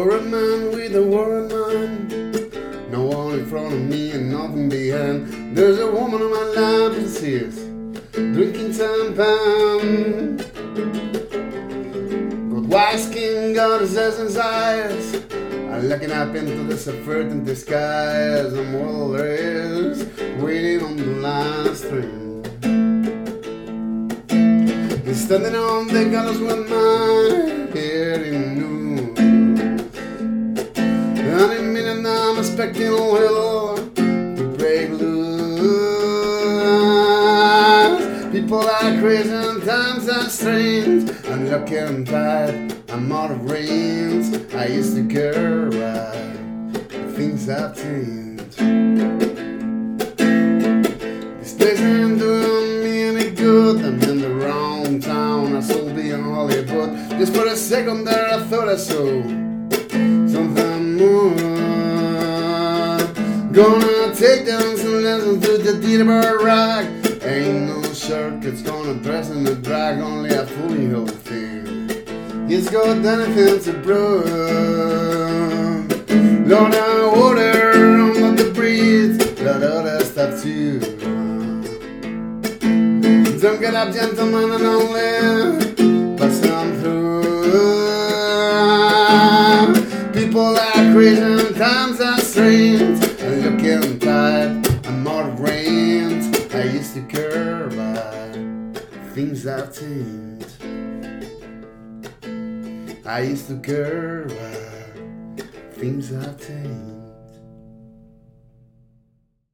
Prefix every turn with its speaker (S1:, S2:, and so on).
S1: Worried man with a worried mind. No one in front of me and nothing behind. There's a woman on my lap and says, drinking champagne. Got white skin, got essence eyes. I'm looking up into the subverting skies. And all there is, waiting on the last train. He's standing on the gallows with my head in noon. Expecting hell to break loose. People are crazy and times are strange. I'm lucky and tired, I'm out of range. I used to care but things have changed. This place ain't doing me any good. I'm in the wrong town. I should be in Hollywood. Just for a second there, I thought I saw something more. Gonna take down some lessons to the Deeper Rock. Ain't no circuits gonna dress in the drag, only a fully healed thing. He's got anything to prove. Lord, I water on the breeze. Lot of stuff too. Don't get up, gentlemen, and only pass on through. People are crazy times are strange. Things have changed. I used to care, but things have changed.